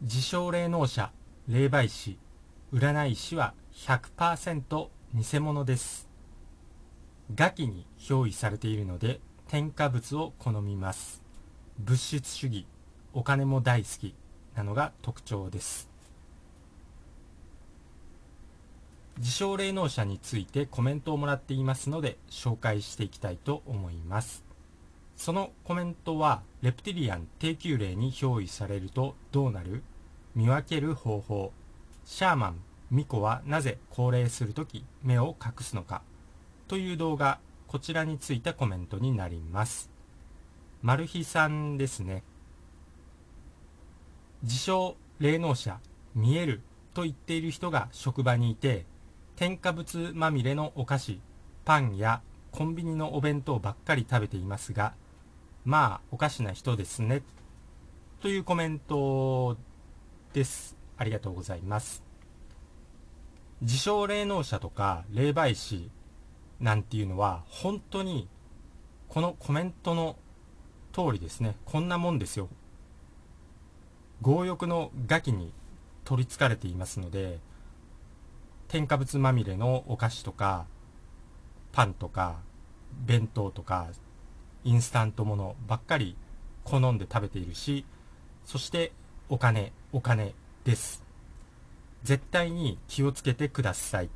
自称霊能者霊媒師占い師は100%偽物です。餓鬼に憑依されているので添加物を好みます。物質主義お金も大好きなのが特徴です。自称霊能者についてコメントをもらっていますので紹介していきたいと思います。そのコメントはレプティリアン低級霊に憑依されるとどうなる？見分ける方法。シャーマン巫女はなぜ高齢するとき目を隠すのか。という動画こちらについたコメントになります。マルヒさんですね。自称霊能者見えると言っている人が職場にいて添加物まみれのお菓子パンやコンビニのお弁当ばっかり食べていますがまあおかしな人ですね。というコメントです。ありがとうございます。自称霊能者とか霊媒師なんていうのは本当にこのコメントの通りですね。こんなもんですよ。強欲の餓鬼に取りつかれていますので添加物まみれのお菓子とかパンとか弁当とかインスタントものばっかり好んで食べているしそしてお金お金です。絶対に気をつけてください。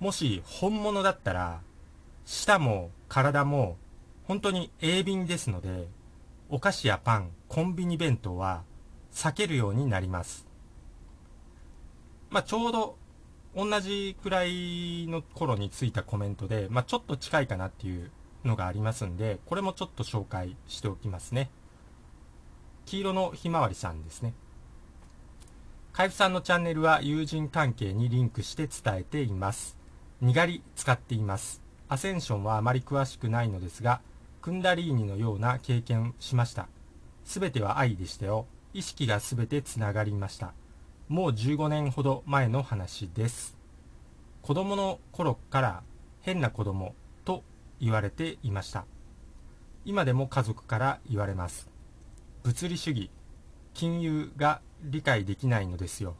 もし本物だったら舌も体も本当に鋭敏ですのでお菓子やパンコンビニ弁当は避けるようになります。まあ、ちょうど同じくらいの頃についたコメントで、まあ、ちょっと近いかなっていうのがありますんで、これもちょっと紹介しておきますね。黄色のひまわりさんですね。海部さんのチャンネルは友人関係にリンクして伝えています。にがり使っています。アセンションはあまり詳しくないのですが、クンダリーニのような経験しました。すべては愛でしたよ。意識がすべてつながりました。もう15年ほど前の話です。子供の頃から変な子供と言われていました。今でも家族から言われます。物理主義金融が理解できないのですよ。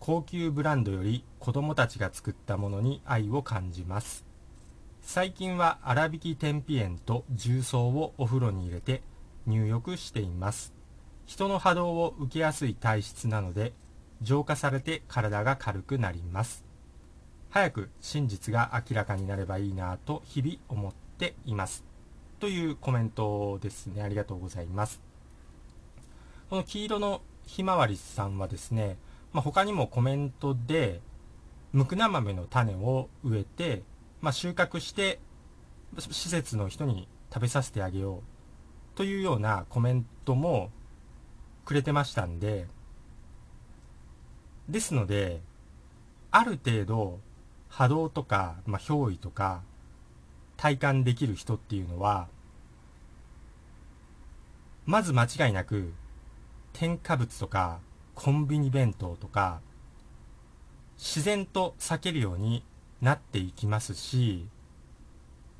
高級ブランドより子供たちが作ったものに愛を感じます。最近は粗挽き天日塩と重曹をお風呂に入れて入浴しています。人の波動を受けやすい体質なので浄化されて体が軽くなります。早く真実が明らかになればいいなと日々思っています。というコメントですね。ありがとうございます。この黄色のひまわりさんはですね、まあ、他にもコメントでムクナ豆の種を植えて、まあ、収穫して施設の人に食べさせてあげようというようなコメントもくれてましたんでですので、ある程度波動とか、まあ、憑依とか体感できる人っていうのは、まず間違いなく添加物とかコンビニ弁当とか自然と避けるようになっていきますし、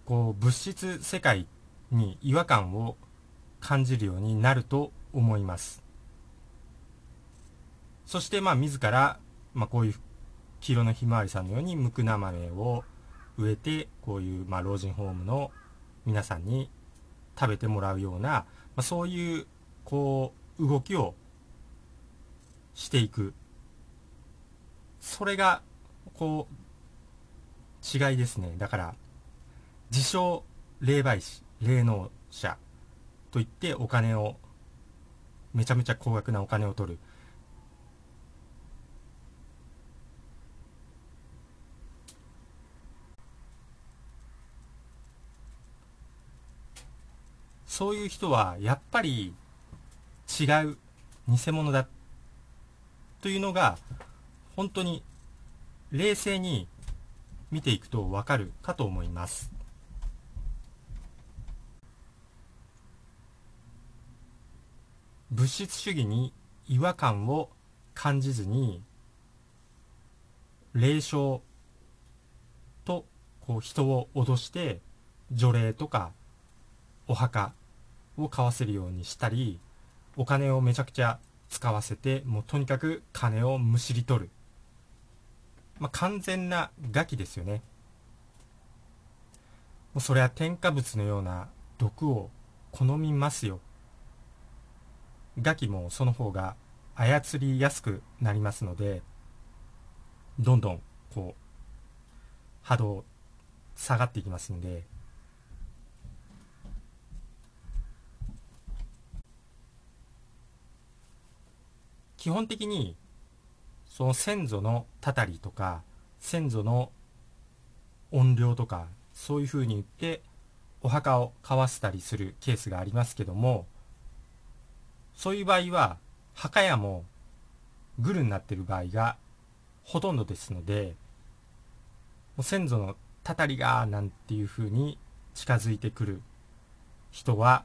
こう物質世界に違和感を感じるようになると思います。そしてまあ自ら、まあ、こういう黄色のひまわりさんのようにムクナ豆を植えてこういうまあ老人ホームの皆さんに食べてもらうような、まあ、そういうこう動きをしていく。それがこう違いですね。だから自称霊媒師霊能者といってお金をめちゃめちゃ高額なお金を取る。そういう人はやっぱり違う偽物だというのが本当に冷静に見ていくとわかるかと思います。物質主義に違和感を感じずに霊障とこう人を脅して除霊とかお墓を買わせるようにしたりお金をめちゃくちゃ使わせてもうとにかく金をむしり取る、まあ、完全なガキですよね。もうそれは添加物のような毒を好みますよ。ガキもその方が操りやすくなりますのでどんどんこう波動下がっていきますんで基本的にその先祖のたたりとか先祖の怨霊とかそういうふうに言ってお墓を交わせたりするケースがありますけどもそういう場合は墓屋もグルになってる場合がほとんどですので先祖のたたりがなんていうふうに近づいてくる人は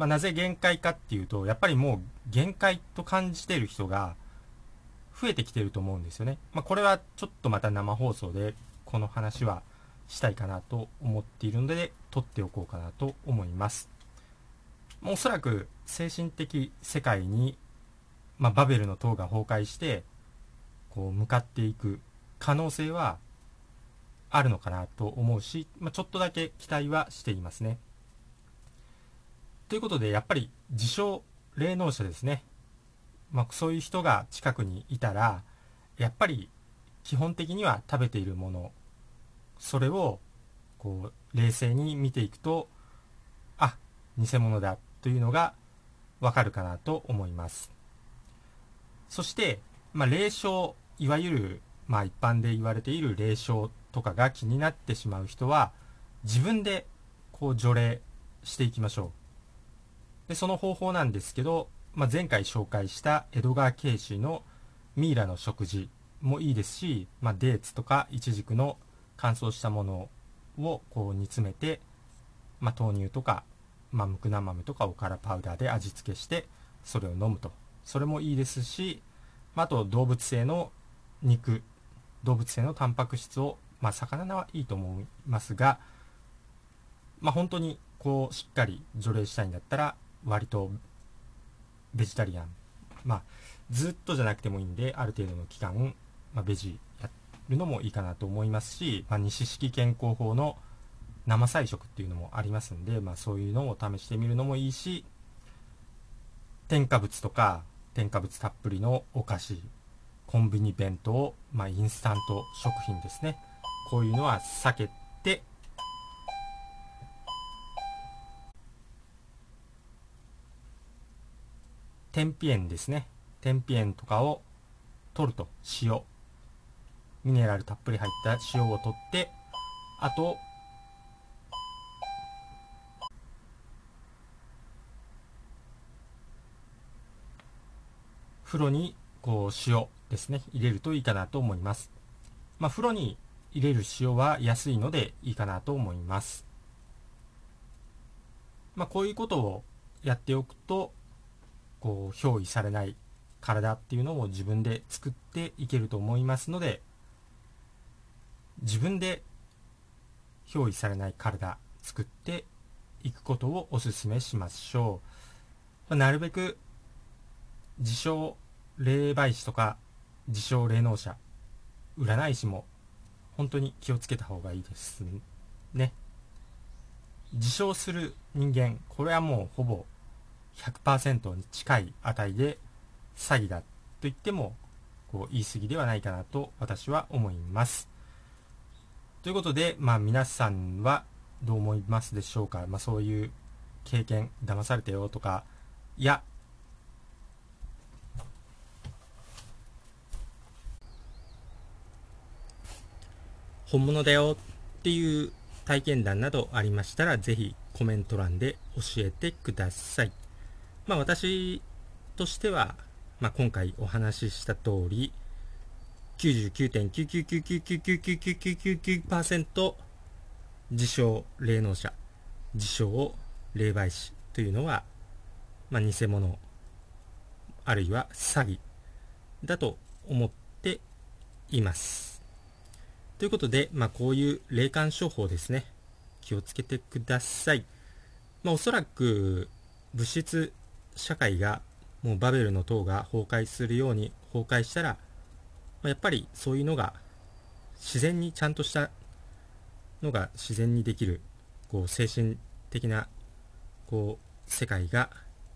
まあ、なぜ限界かっていうと、やっぱりもう限界と感じている人が増えてきてると思うんですよね。まあ、これはちょっとまた生放送でこの話はしたいかなと思っているので、撮っておこうかなと思います。おそらく精神的世界に、まあ、バベルの塔が崩壊して、こう向かっていく可能性はあるのかなと思うし、まあ、ちょっとだけ期待はしていますね。ということで、やっぱり自称霊能者ですね。まあ、そういう人が近くにいたら、やっぱり基本的には食べているもの、それをこう冷静に見ていくと、あ、偽物だというのがわかるかなと思います。そして、まあ、霊障、いわゆる、まあ、一般で言われている霊障とかが気になってしまう人は、自分でこう除霊していきましょう。でその方法なんですけど、まあ、前回紹介した江戸川慶氏のミイラの食事もいいですし、まあ、デーツとかイチジクの乾燥したものをこう煮詰めて、まあ、豆乳とか、まあ、ムクナ豆とかおからパウダーで味付けしてそれを飲むと。それもいいですし、まあ、あと動物性の肉動物性のタンパク質を、まあ、魚はいいと思いますが、まあ、本当にこうしっかり除霊したいんだったら割とベジタリアン。まあずっとじゃなくてもいいんである程度の期間、まあ、ベジやるのもいいかなと思いますし、まあ、西式健康法の生菜食っていうのもありますんで、まあ、そういうのを試してみるのもいいし添加物とか添加物たっぷりのお菓子コンビニ弁当、まあ、インスタント食品ですね。こういうのは避けて天日塩ですね。天日塩とかを取ると塩ミネラルたっぷり入った塩を取ってあと風呂にこう塩ですね。入れるといいかなと思います。まあ風呂に入れる塩は安いのでいいかなと思います。まあこういうことをやっておくとこう憑依されない体っていうのを自分で作っていけると思いますので自分で憑依されない体作っていくことをお勧めしましょう。なるべく自称霊媒師とか自称霊能者占い師も本当に気をつけた方がいいですね。自称する人間これはもうほぼ100%に近い値で詐欺だと言ってもこう言い過ぎではないかなと私は思います。ということで、まあ皆さんはどう思いますでしょうか、まあ、そういう経験騙されたよとかいや本物だよっていう体験談などありましたらぜひコメント欄で教えてください。まあ私としては、まあ、今回お話しした通り、99.999999999%自称霊能者自称霊媒師というのは、まあ、偽物あるいは詐欺だと思っています。ということで、まあ、こういう霊感商法ですね。気をつけてください。まあ、おそらく物質社会がもうバベルの塔が崩壊するように崩壊したら、ま、やっぱりそういうのが自然にちゃんとしたのが自然にできるこう精神的なこう世界が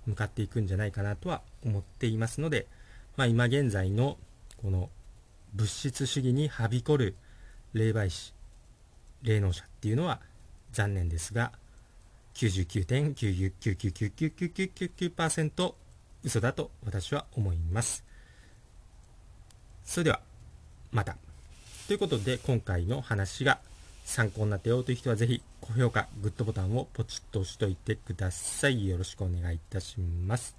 向かっていくんじゃないかなとは思っていますので、まあ、今現在のこの物質主義にはびこる霊媒師霊能者っていうのは残念ですが99.99999999%嘘だと私は思いますそれではまたということで今回の話が参考になったよという人はぜひ高評価、グッドボタンをポチッと押しておいてください。よろしくお願いいたします。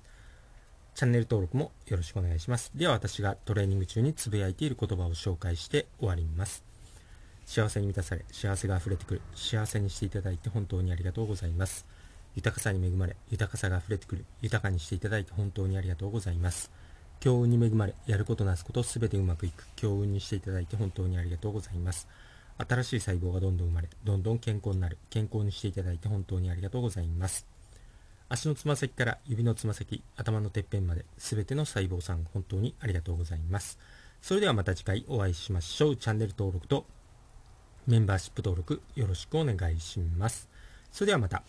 チャンネル登録もよろしくお願いします。では私がトレーニング中につぶやいている言葉を紹介して終わります。幸せに満たされ、幸せが溢れてくる、幸せにしていただいて本当にありがとうございます。豊かさに恵まれ、豊かさが溢れてくる、豊かにしていただいて本当にありがとうございます。強運に恵まれ、やることなすことすべてうまくいく、強運にしていただいて本当にありがとうございます。新しい細胞がどんどん生まれ、どんどん健康になる、健康にしていただいて本当にありがとうございます。足のつま先から指のつま先、頭のてっぺんまで、すべての細胞さん、本当にありがとうございます。それではまた次回お会いしましょう。チャンネル登録とメンバーシップ登録よろしくお願いします。それではまた。